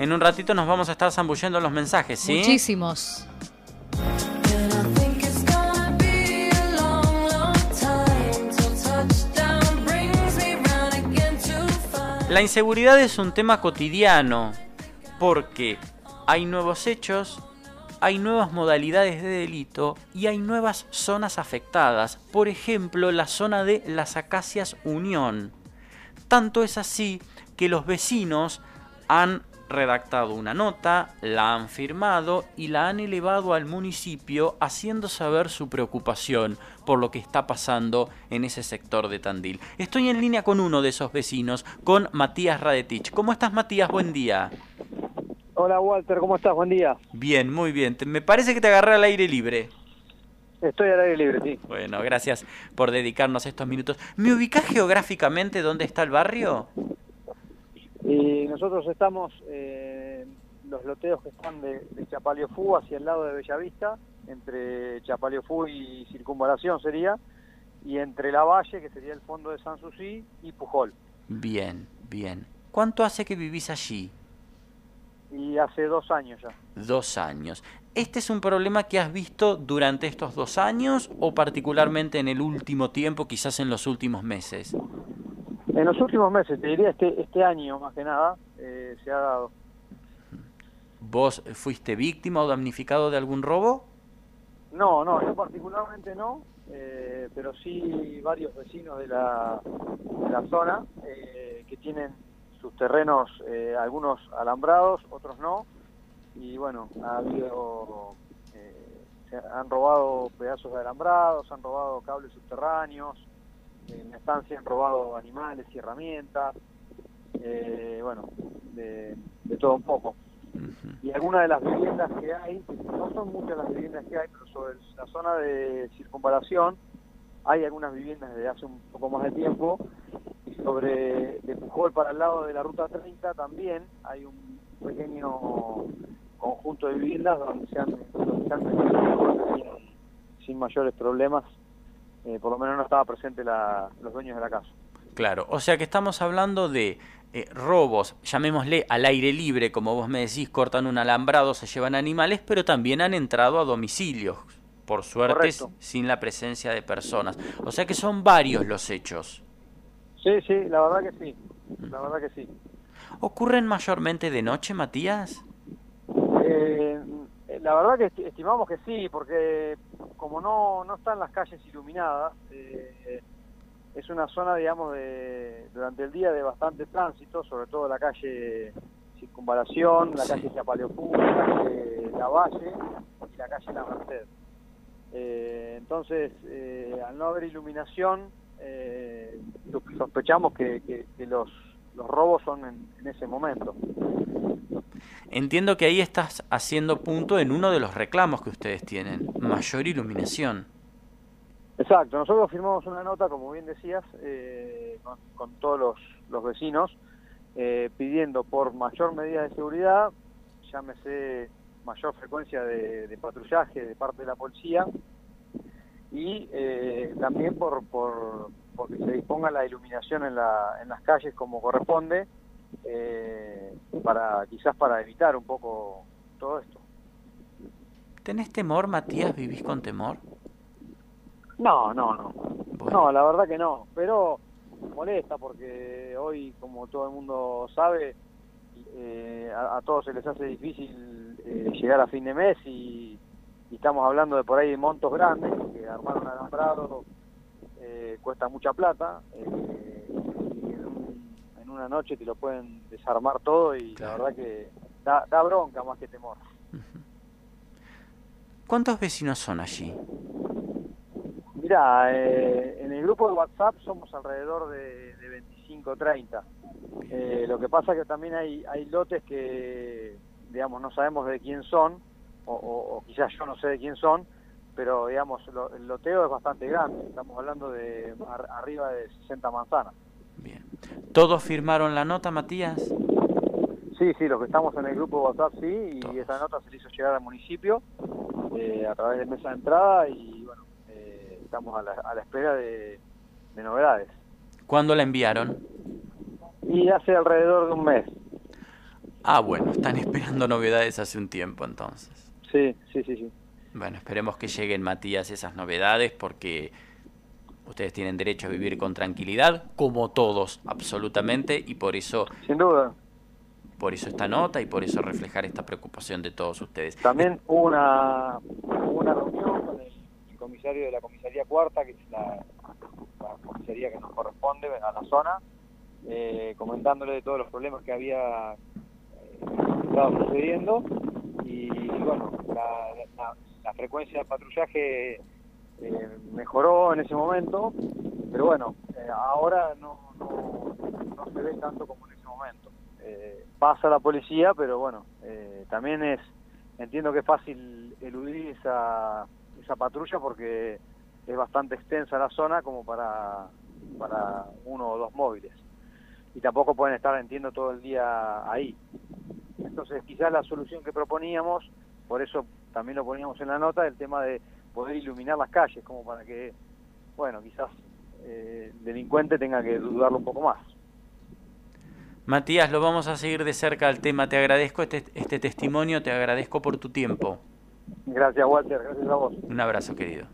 En un ratito nos vamos a estar zambullendo los mensajes, ¿sí? Muchísimos. La inseguridad es un tema cotidiano porque hay nuevos hechos, hay nuevas modalidades de delito y hay nuevas zonas afectadas. Por ejemplo, la zona de las Acacias Unión. Tanto es así que los vecinos han redactado una nota, la han firmado y la han elevado al municipio haciendo saber su preocupación por lo que está pasando en ese sector de Tandil. Estoy en línea con uno de esos vecinos, con Matías Radetich. ¿Cómo estás Matías? Buen día. Hola Walter, ¿cómo estás? Buen día. Bien, muy bien. Me parece que te agarré al aire libre. Estoy al aire libre, sí. Bueno, gracias por dedicarnos estos minutos. ¿Me ubicás geográficamente dónde está el barrio? Nosotros estamos en los loteos que están de, de Chapaleofú hacia el lado de Bellavista, entre Chapaleofú y Circunvalación sería, y entre La Valle, que sería el fondo de Sanssouci, y Pujol. Bien, bien. ¿Cuánto hace que vivís allí? Y hace dos años ya. Dos años. ¿Este es un problema que has visto durante estos dos años o particularmente en el último tiempo, quizás en los últimos meses? En los últimos meses, te diría este, este año más que nada, eh, se ha dado. ¿Vos fuiste víctima o damnificado de algún robo? No, no, yo particularmente no, eh, pero sí varios vecinos de la, de la zona eh, que tienen sus terrenos, eh, algunos alambrados, otros no, y bueno, ha habido, eh, se han robado pedazos de alambrados, han robado cables subterráneos, en la estancia han robado animales y herramientas, eh, bueno, de, de todo un poco. Y algunas de las viviendas que hay, no son muchas las viviendas que hay, pero sobre la zona de circunvalación hay algunas viviendas desde hace un poco más de tiempo y sobre de Pujol para el lado de la ruta 30 también hay un pequeño conjunto de viviendas donde se han, donde se han metido sin, sin mayores problemas, eh, por lo menos no estaba presente la, los dueños de la casa. Claro, o sea que estamos hablando de eh, robos, llamémosle al aire libre, como vos me decís, cortan un alambrado, se llevan animales, pero también han entrado a domicilios, por suerte Correcto. sin la presencia de personas. O sea que son varios los hechos. Sí, sí, la verdad que sí, la verdad que sí. ¿Ocurren mayormente de noche, Matías? Eh, la verdad que esti- estimamos que sí, porque como no, no están las calles iluminadas, eh, es una zona, digamos, de, durante el día de bastante tránsito, sobre todo la calle Circunvalación, la calle Chapaleopú, la calle La Valle y la calle La Merced. Eh, entonces, eh, al no haber iluminación, eh, sospechamos que, que- que los, los robos son en- en ese momento. Entiendo que ahí estás haciendo punto en uno de los reclamos que ustedes tienen, mayor iluminación. Exacto, nosotros firmamos una nota, como bien decías, eh, con, todos los, los vecinos, eh, pidiendo por mayor medida de seguridad, llámese mayor frecuencia de, de patrullaje de parte de la policía, y eh, también por, por, porque se disponga la iluminación en, la, en las calles como corresponde, eh, para quizás para evitar un poco todo esto. ¿Tenés temor, Matías? ¿Vivís con temor? No, no, no. Bueno. No, la verdad que no, pero molesta porque hoy, como todo el mundo sabe, eh, a, a todos se les hace difícil eh, llegar a fin de mes y, y estamos hablando de por ahí de montos grandes, porque armar un alambrado eh, cuesta mucha plata y en, un- en una noche te lo pueden desarmar todo y Claro. la verdad que da, da bronca más que temor. ¿Cuántos vecinos son allí? Mira, eh, en el grupo de WhatsApp somos alrededor de, de 25, 30. Eh, lo que pasa que también hay, hay lotes que, digamos, no sabemos de quién son, o, o- o quizás yo no sé de quién son, pero, digamos, lo- el loteo es bastante grande. Estamos hablando de ar- arriba de 60 manzanas. Bien. ¿Todos firmaron la nota, Matías? Sí, sí, los que estamos en el grupo de WhatsApp sí, y Todos. esa nota se le hizo llegar al municipio eh, a través de mesa de entrada y, estamos a la, a la espera de, de novedades. ¿Cuándo la enviaron? Y hace alrededor de un mes. Ah, bueno, están esperando novedades hace un tiempo entonces. Sí, sí, sí, sí. Bueno, esperemos que lleguen, Matías, esas novedades porque ustedes tienen derecho a vivir con tranquilidad, como todos, absolutamente, y por eso... Sin duda. Por eso esta nota y por eso reflejar esta preocupación de todos ustedes. También hubo una, una comisario de la comisaría cuarta, que es la, comisaría que nos corresponde a la zona, eh, comentándole de todos los problemas que había eh, estado sucediendo y, bueno, la, frecuencia de patrullaje eh, mejoró en ese momento, pero bueno, ahora no, no, no, se ve tanto como en ese momento. pasa la policía, pero bueno, también es, entiendo que es fácil eludir esa, esa patrulla porque es bastante extensa la zona como para, para uno o dos móviles y tampoco pueden estar, entiendo, todo el día ahí. Entonces, quizás la solución que proponíamos, por eso también lo poníamos en la nota, el tema de poder iluminar las calles, como para que, bueno, quizás eh, el delincuente tenga que dudarlo un poco más. Matías, lo vamos a seguir de cerca al tema. Te agradezco este, este testimonio, te agradezco por tu tiempo. Gracias, Walter. Gracias a vos. Un abrazo, querido.